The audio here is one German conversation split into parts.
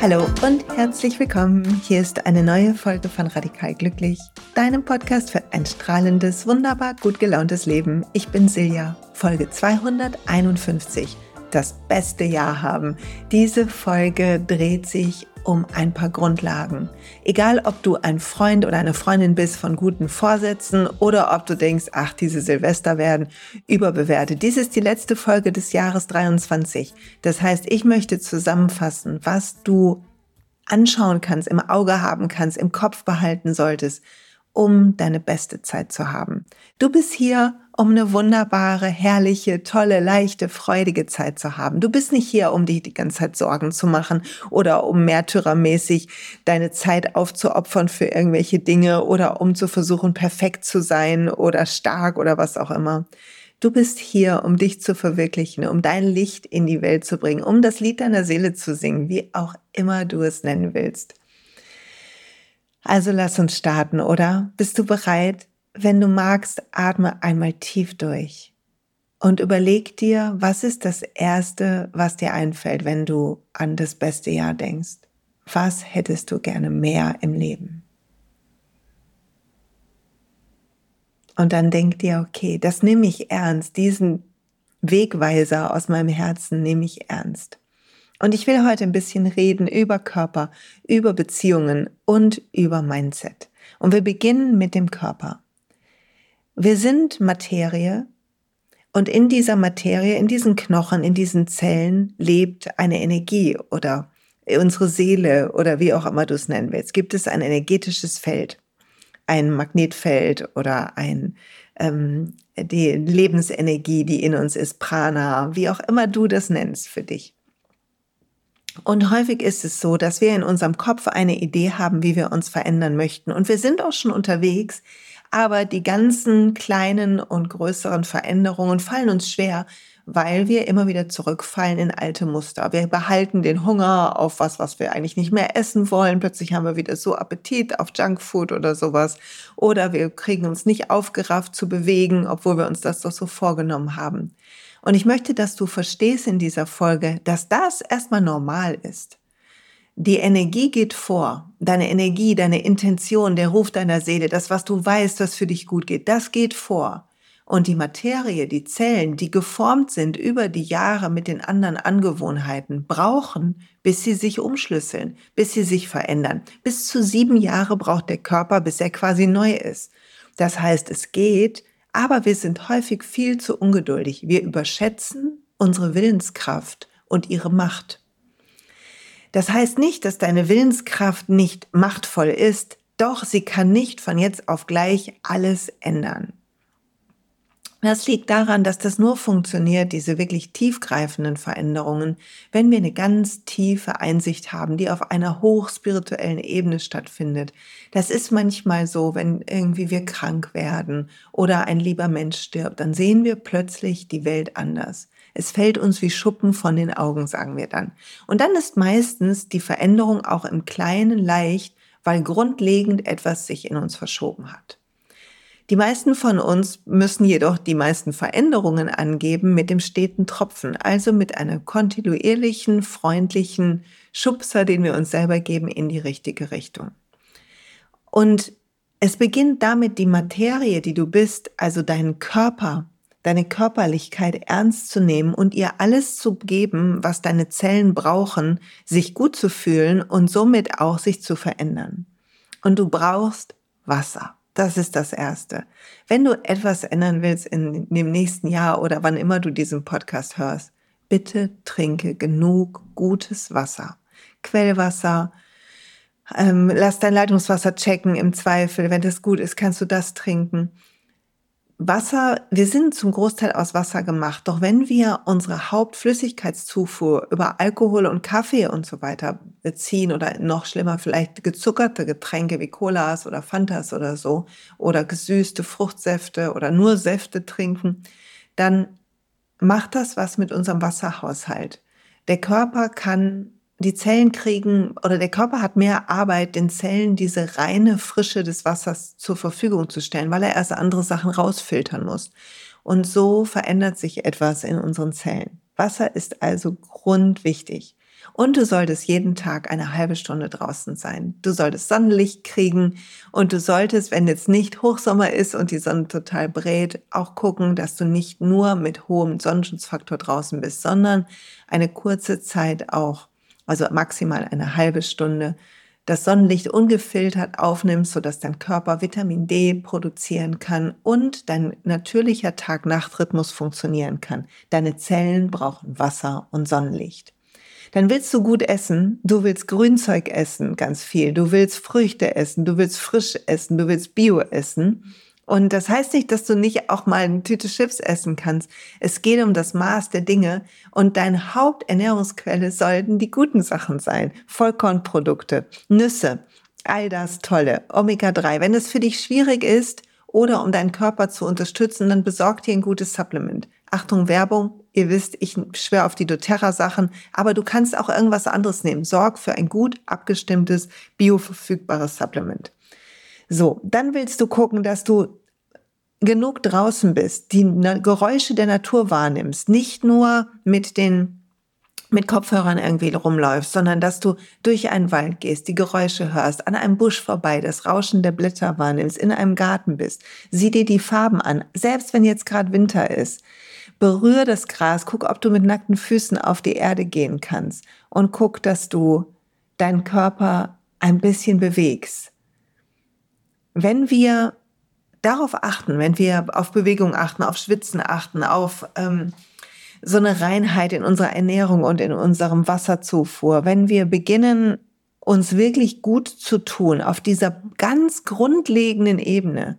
Hallo und herzlich willkommen. Hier ist eine neue Folge von Radikal Glücklich, deinem Podcast für ein strahlendes, wunderbar gut gelauntes Leben. Ich bin Silja, Folge 251. Das beste Jahr haben. Diese Folge dreht sich um ein paar Grundlagen. Egal, ob du ein Freund oder eine Freundin bist von guten Vorsätzen oder ob du denkst, ach, diese Silvester werden überbewertet. Dies ist die letzte Folge des Jahres 23. Das heißt, ich möchte zusammenfassen, was du anschauen kannst, im Auge haben kannst, im Kopf behalten solltest, um deine beste Zeit zu haben. Du bist hier, um eine wunderbare, herrliche, tolle, leichte, freudige Zeit zu haben. Du bist nicht hier, um dich die ganze Zeit Sorgen zu machen oder um märtyrermäßig deine Zeit aufzuopfern für irgendwelche Dinge oder um zu versuchen, perfekt zu sein oder stark oder was auch immer. Du bist hier, um dich zu verwirklichen, um dein Licht in die Welt zu bringen, um das Lied deiner Seele zu singen, wie auch immer du es nennen willst. Also lass uns starten, oder? Bist du bereit? Wenn du magst, atme einmal tief durch und überleg dir, was ist das Erste, was dir einfällt, wenn du an das beste Jahr denkst? Was hättest du gerne mehr im Leben? Und dann denk dir, okay, das nehme ich ernst, diesen Wegweiser aus meinem Herzen nehme ich ernst. Und ich will heute ein bisschen reden über Körper, über Beziehungen und über Mindset. Und wir beginnen mit dem Körper. Wir sind Materie und in dieser Materie, in diesen Knochen, in diesen Zellen lebt eine Energie oder unsere Seele oder wie auch immer du es nennen willst. Gibt es ein energetisches Feld, ein Magnetfeld oder ein ähm, die Lebensenergie, die in uns ist, Prana, wie auch immer du das nennst für dich. Und häufig ist es so, dass wir in unserem Kopf eine Idee haben, wie wir uns verändern möchten. Und wir sind auch schon unterwegs, aber die ganzen kleinen und größeren Veränderungen fallen uns schwer, weil wir immer wieder zurückfallen in alte Muster. Wir behalten den Hunger auf was, was wir eigentlich nicht mehr essen wollen. Plötzlich haben wir wieder so Appetit auf Junkfood oder sowas. Oder wir kriegen uns nicht aufgerafft zu bewegen, obwohl wir uns das doch so vorgenommen haben. Und ich möchte, dass du verstehst in dieser Folge, dass das erstmal normal ist. Die Energie geht vor. Deine Energie, deine Intention, der Ruf deiner Seele, das, was du weißt, was für dich gut geht, das geht vor. Und die Materie, die Zellen, die geformt sind über die Jahre mit den anderen Angewohnheiten, brauchen, bis sie sich umschlüsseln, bis sie sich verändern. Bis zu sieben Jahre braucht der Körper, bis er quasi neu ist. Das heißt, es geht, aber wir sind häufig viel zu ungeduldig. Wir überschätzen unsere Willenskraft und ihre Macht. Das heißt nicht, dass deine Willenskraft nicht machtvoll ist, doch sie kann nicht von jetzt auf gleich alles ändern. Das liegt daran, dass das nur funktioniert, diese wirklich tiefgreifenden Veränderungen, wenn wir eine ganz tiefe Einsicht haben, die auf einer hochspirituellen Ebene stattfindet. Das ist manchmal so, wenn irgendwie wir krank werden oder ein lieber Mensch stirbt, dann sehen wir plötzlich die Welt anders. Es fällt uns wie Schuppen von den Augen, sagen wir dann. Und dann ist meistens die Veränderung auch im Kleinen leicht, weil grundlegend etwas sich in uns verschoben hat. Die meisten von uns müssen jedoch die meisten Veränderungen angeben mit dem steten Tropfen, also mit einem kontinuierlichen, freundlichen Schubser, den wir uns selber geben in die richtige Richtung. Und es beginnt damit, die Materie, die du bist, also deinen Körper, deine Körperlichkeit ernst zu nehmen und ihr alles zu geben, was deine Zellen brauchen, sich gut zu fühlen und somit auch sich zu verändern. Und du brauchst Wasser. Das ist das Erste. Wenn du etwas ändern willst in dem nächsten Jahr oder wann immer du diesen Podcast hörst, bitte trinke genug gutes Wasser. Quellwasser, ähm, lass dein Leitungswasser checken im Zweifel. Wenn das gut ist, kannst du das trinken. Wasser, wir sind zum Großteil aus Wasser gemacht, doch wenn wir unsere Hauptflüssigkeitszufuhr über Alkohol und Kaffee und so weiter beziehen oder noch schlimmer vielleicht gezuckerte Getränke wie Colas oder Fantas oder so oder gesüßte Fruchtsäfte oder nur Säfte trinken, dann macht das was mit unserem Wasserhaushalt. Der Körper kann die Zellen kriegen oder der Körper hat mehr Arbeit, den Zellen diese reine Frische des Wassers zur Verfügung zu stellen, weil er erst andere Sachen rausfiltern muss. Und so verändert sich etwas in unseren Zellen. Wasser ist also grundwichtig. Und du solltest jeden Tag eine halbe Stunde draußen sein. Du solltest Sonnenlicht kriegen und du solltest, wenn jetzt nicht Hochsommer ist und die Sonne total brät, auch gucken, dass du nicht nur mit hohem Sonnenschutzfaktor draußen bist, sondern eine kurze Zeit auch, also maximal eine halbe Stunde, das Sonnenlicht ungefiltert aufnimmst, sodass dein Körper Vitamin D produzieren kann und dein natürlicher Tag-Nacht-Rhythmus funktionieren kann. Deine Zellen brauchen Wasser und Sonnenlicht dann willst du gut essen, du willst Grünzeug essen, ganz viel, du willst Früchte essen, du willst frisch essen, du willst Bio essen. Und das heißt nicht, dass du nicht auch mal eine Tüte Chips essen kannst. Es geht um das Maß der Dinge und deine Haupternährungsquelle sollten die guten Sachen sein. Vollkornprodukte, Nüsse, all das Tolle, Omega-3. Wenn es für dich schwierig ist oder um deinen Körper zu unterstützen, dann besorg dir ein gutes Supplement. Achtung, Werbung, Ihr wisst, ich schwöre auf die doTERRA-Sachen, aber du kannst auch irgendwas anderes nehmen. Sorg für ein gut abgestimmtes, bioverfügbares Supplement. So, dann willst du gucken, dass du genug draußen bist, die Geräusche der Natur wahrnimmst, nicht nur mit den mit Kopfhörern irgendwie rumläufst, sondern dass du durch einen Wald gehst, die Geräusche hörst, an einem Busch vorbei, das Rauschen der Blätter wahrnimmst, in einem Garten bist. Sieh dir die Farben an, selbst wenn jetzt gerade Winter ist. Berühr das Gras, guck, ob du mit nackten Füßen auf die Erde gehen kannst und guck, dass du deinen Körper ein bisschen bewegst. Wenn wir darauf achten, wenn wir auf Bewegung achten, auf Schwitzen achten, auf ähm, so eine Reinheit in unserer Ernährung und in unserem Wasserzufuhr, wenn wir beginnen, uns wirklich gut zu tun auf dieser ganz grundlegenden Ebene,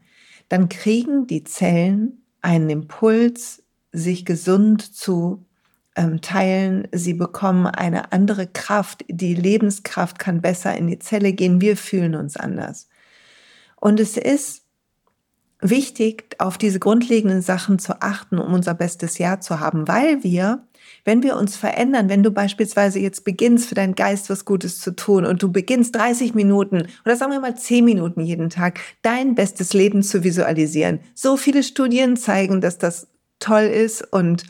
dann kriegen die Zellen einen Impuls, sich gesund zu ähm, teilen. Sie bekommen eine andere Kraft. Die Lebenskraft kann besser in die Zelle gehen. Wir fühlen uns anders. Und es ist wichtig, auf diese grundlegenden Sachen zu achten, um unser bestes Jahr zu haben, weil wir, wenn wir uns verändern, wenn du beispielsweise jetzt beginnst, für deinen Geist was Gutes zu tun und du beginnst 30 Minuten oder sagen wir mal 10 Minuten jeden Tag dein bestes Leben zu visualisieren. So viele Studien zeigen, dass das toll ist und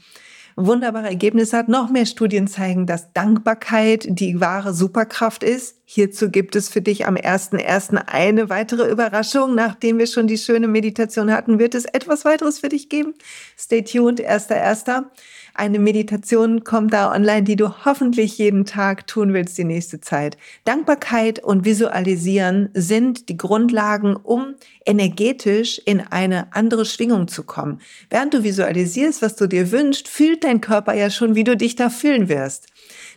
wunderbare Ergebnisse hat. Noch mehr Studien zeigen, dass Dankbarkeit die wahre Superkraft ist. Hierzu gibt es für dich am 1.1. eine weitere Überraschung. Nachdem wir schon die schöne Meditation hatten, wird es etwas weiteres für dich geben. Stay tuned, 1.1. Eine Meditation kommt da online, die du hoffentlich jeden Tag tun willst die nächste Zeit. Dankbarkeit und Visualisieren sind die Grundlagen, um energetisch in eine andere Schwingung zu kommen. Während du visualisierst, was du dir wünschst, fühlt dein Körper ja schon, wie du dich da fühlen wirst.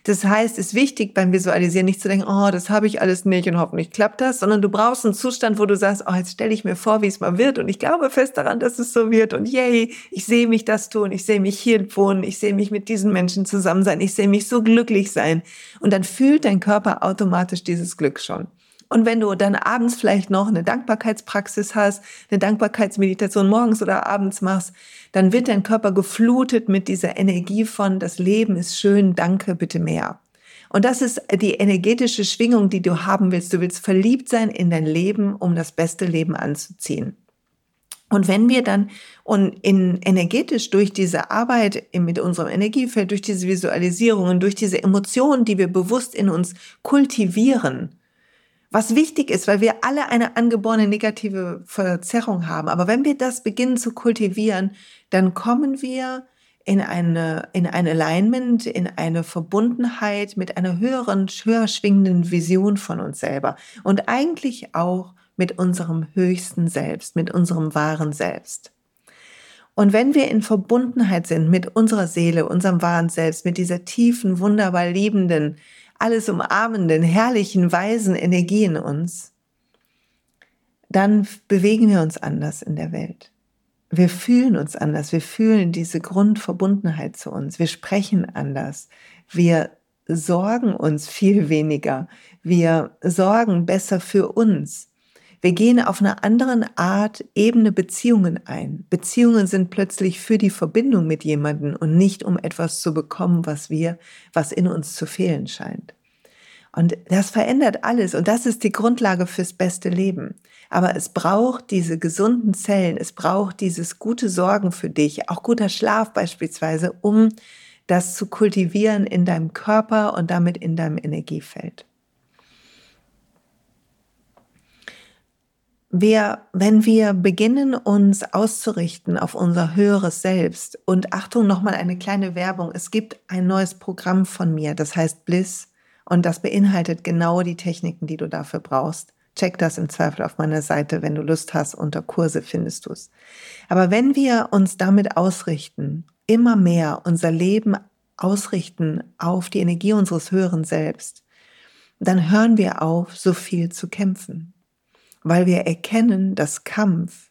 Das heißt, es ist wichtig beim Visualisieren nicht zu denken, oh, das habe ich alles nicht und hoffentlich klappt das, sondern du brauchst einen Zustand, wo du sagst, oh, jetzt stelle ich mir vor, wie es mal wird. Und ich glaube fest daran, dass es so wird. Und yay, ich sehe mich das tun, ich sehe mich hier wohnen, ich sehe mich mit diesen Menschen zusammen sein, ich sehe mich so glücklich sein. Und dann fühlt dein Körper automatisch dieses Glück schon. Und wenn du dann abends vielleicht noch eine Dankbarkeitspraxis hast, eine Dankbarkeitsmeditation morgens oder abends machst, dann wird dein Körper geflutet mit dieser Energie von, das Leben ist schön, danke, bitte mehr. Und das ist die energetische Schwingung, die du haben willst. Du willst verliebt sein in dein Leben, um das beste Leben anzuziehen. Und wenn wir dann und in energetisch durch diese Arbeit mit unserem Energiefeld, durch diese Visualisierungen, durch diese Emotionen, die wir bewusst in uns kultivieren, was wichtig ist, weil wir alle eine angeborene negative Verzerrung haben. Aber wenn wir das beginnen zu kultivieren, dann kommen wir in eine, in ein Alignment, in eine Verbundenheit mit einer höheren, höher schwingenden Vision von uns selber. Und eigentlich auch mit unserem höchsten Selbst, mit unserem wahren Selbst. Und wenn wir in Verbundenheit sind mit unserer Seele, unserem wahren Selbst, mit dieser tiefen, wunderbar liebenden, alles umarmenden, herrlichen, weisen Energie in uns, dann bewegen wir uns anders in der Welt. Wir fühlen uns anders, wir fühlen diese Grundverbundenheit zu uns, wir sprechen anders, wir sorgen uns viel weniger, wir sorgen besser für uns. Wir gehen auf einer anderen Art Ebene Beziehungen ein. Beziehungen sind plötzlich für die Verbindung mit jemandem und nicht um etwas zu bekommen, was wir, was in uns zu fehlen scheint. Und das verändert alles und das ist die Grundlage fürs beste Leben. Aber es braucht diese gesunden Zellen, es braucht dieses gute Sorgen für dich, auch guter Schlaf beispielsweise, um das zu kultivieren in deinem Körper und damit in deinem Energiefeld. Wir, wenn wir beginnen, uns auszurichten auf unser höheres Selbst und Achtung, nochmal eine kleine Werbung. Es gibt ein neues Programm von mir, das heißt Bliss und das beinhaltet genau die Techniken, die du dafür brauchst. Check das im Zweifel auf meiner Seite, wenn du Lust hast. Unter Kurse findest du es. Aber wenn wir uns damit ausrichten, immer mehr unser Leben ausrichten auf die Energie unseres höheren Selbst, dann hören wir auf, so viel zu kämpfen, weil wir erkennen, dass Kampf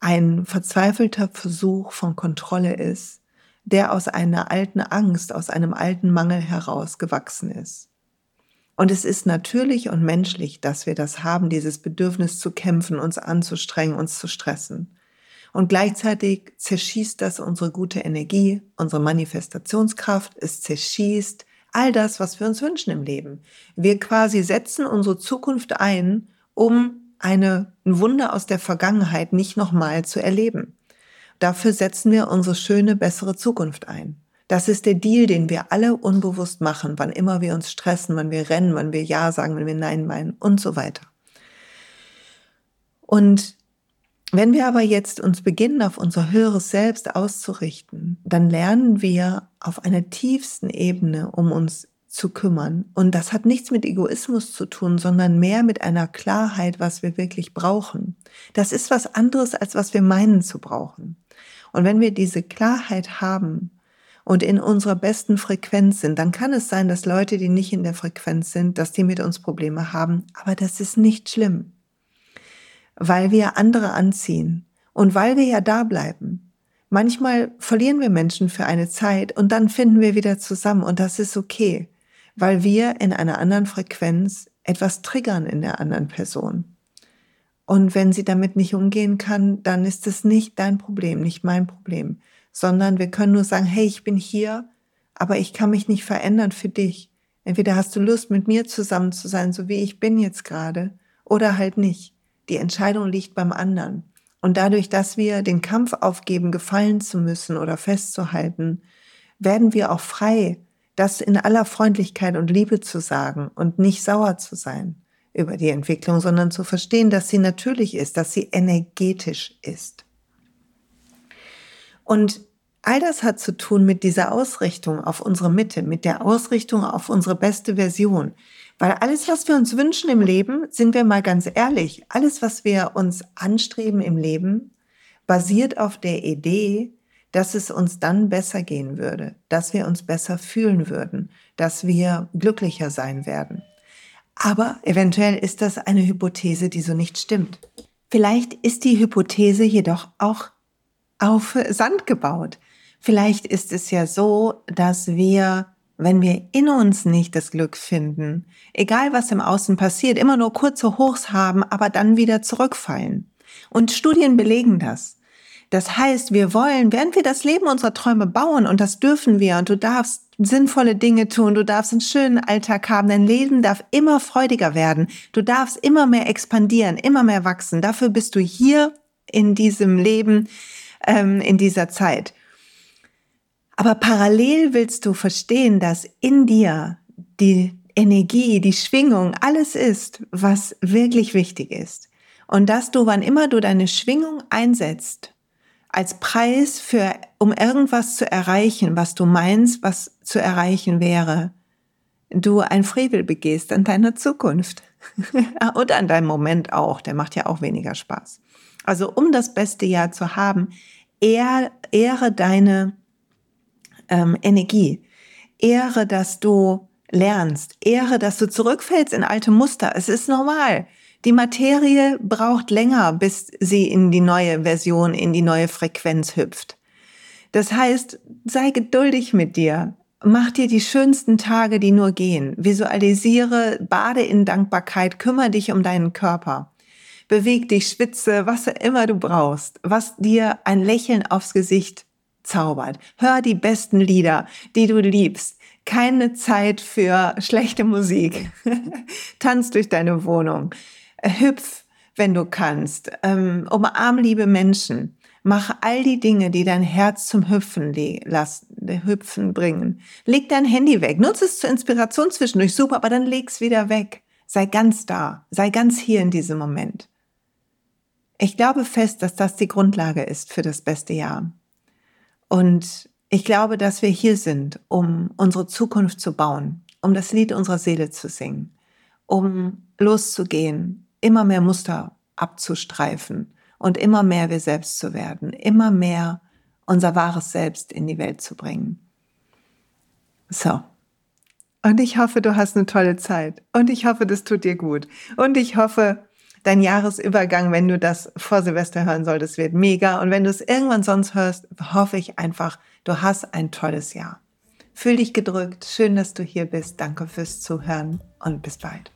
ein verzweifelter Versuch von Kontrolle ist, der aus einer alten Angst, aus einem alten Mangel heraus gewachsen ist. Und es ist natürlich und menschlich, dass wir das haben, dieses Bedürfnis zu kämpfen, uns anzustrengen, uns zu stressen. Und gleichzeitig zerschießt das unsere gute Energie, unsere Manifestationskraft, es zerschießt all das, was wir uns wünschen im Leben. Wir quasi setzen unsere Zukunft ein, um eine, ein Wunder aus der Vergangenheit nicht nochmal zu erleben. Dafür setzen wir unsere schöne, bessere Zukunft ein. Das ist der Deal, den wir alle unbewusst machen, wann immer wir uns stressen, wann wir rennen, wann wir Ja sagen, wenn wir Nein meinen und so weiter. Und wenn wir aber jetzt uns beginnen, auf unser höheres Selbst auszurichten, dann lernen wir auf einer tiefsten Ebene, um uns zu kümmern. Und das hat nichts mit Egoismus zu tun, sondern mehr mit einer Klarheit, was wir wirklich brauchen. Das ist was anderes, als was wir meinen zu brauchen. Und wenn wir diese Klarheit haben, und in unserer besten Frequenz sind, dann kann es sein, dass Leute, die nicht in der Frequenz sind, dass die mit uns Probleme haben. Aber das ist nicht schlimm, weil wir andere anziehen und weil wir ja da bleiben. Manchmal verlieren wir Menschen für eine Zeit und dann finden wir wieder zusammen und das ist okay, weil wir in einer anderen Frequenz etwas triggern in der anderen Person. Und wenn sie damit nicht umgehen kann, dann ist es nicht dein Problem, nicht mein Problem sondern wir können nur sagen, hey, ich bin hier, aber ich kann mich nicht verändern für dich. Entweder hast du Lust, mit mir zusammen zu sein, so wie ich bin jetzt gerade, oder halt nicht. Die Entscheidung liegt beim anderen. Und dadurch, dass wir den Kampf aufgeben, gefallen zu müssen oder festzuhalten, werden wir auch frei, das in aller Freundlichkeit und Liebe zu sagen und nicht sauer zu sein über die Entwicklung, sondern zu verstehen, dass sie natürlich ist, dass sie energetisch ist. Und all das hat zu tun mit dieser Ausrichtung auf unsere Mitte, mit der Ausrichtung auf unsere beste Version. Weil alles, was wir uns wünschen im Leben, sind wir mal ganz ehrlich, alles, was wir uns anstreben im Leben, basiert auf der Idee, dass es uns dann besser gehen würde, dass wir uns besser fühlen würden, dass wir glücklicher sein werden. Aber eventuell ist das eine Hypothese, die so nicht stimmt. Vielleicht ist die Hypothese jedoch auch auf Sand gebaut. Vielleicht ist es ja so, dass wir, wenn wir in uns nicht das Glück finden, egal was im Außen passiert, immer nur kurze Hochs haben, aber dann wieder zurückfallen. Und Studien belegen das. Das heißt, wir wollen, während wir das Leben unserer Träume bauen, und das dürfen wir, und du darfst sinnvolle Dinge tun, du darfst einen schönen Alltag haben, dein Leben darf immer freudiger werden, du darfst immer mehr expandieren, immer mehr wachsen. Dafür bist du hier in diesem Leben, ähm, in dieser Zeit. Aber parallel willst du verstehen, dass in dir die Energie, die Schwingung, alles ist, was wirklich wichtig ist. Und dass du, wann immer du deine Schwingung einsetzt, als Preis für, um irgendwas zu erreichen, was du meinst, was zu erreichen wäre, du ein Frevel begehst an deiner Zukunft. Und an deinem Moment auch, der macht ja auch weniger Spaß. Also um das beste Jahr zu haben, ehr, ehre deine ähm, Energie. Ehre, dass du lernst. Ehre, dass du zurückfällst in alte Muster. Es ist normal. Die Materie braucht länger, bis sie in die neue Version, in die neue Frequenz hüpft. Das heißt, sei geduldig mit dir. Mach dir die schönsten Tage, die nur gehen. Visualisiere, bade in Dankbarkeit, kümmere dich um deinen Körper beweg dich, schwitze, was immer du brauchst, was dir ein Lächeln aufs Gesicht zaubert. Hör die besten Lieder, die du liebst. Keine Zeit für schlechte Musik. Tanz durch deine Wohnung. Hüpf, wenn du kannst. Ähm, umarm liebe Menschen. Mach all die Dinge, die dein Herz zum Hüpfen, lassen, Hüpfen bringen. Leg dein Handy weg. Nutze es zur Inspiration zwischendurch. Super, aber dann leg's wieder weg. Sei ganz da. Sei ganz hier in diesem Moment. Ich glaube fest, dass das die Grundlage ist für das beste Jahr. Und ich glaube, dass wir hier sind, um unsere Zukunft zu bauen, um das Lied unserer Seele zu singen, um loszugehen, immer mehr Muster abzustreifen und immer mehr wir selbst zu werden, immer mehr unser wahres Selbst in die Welt zu bringen. So. Und ich hoffe, du hast eine tolle Zeit. Und ich hoffe, das tut dir gut. Und ich hoffe, dein Jahresübergang, wenn du das vor Silvester hören solltest, wird mega. Und wenn du es irgendwann sonst hörst, hoffe ich einfach, du hast ein tolles Jahr. Fühl dich gedrückt. Schön, dass du hier bist. Danke fürs Zuhören und bis bald.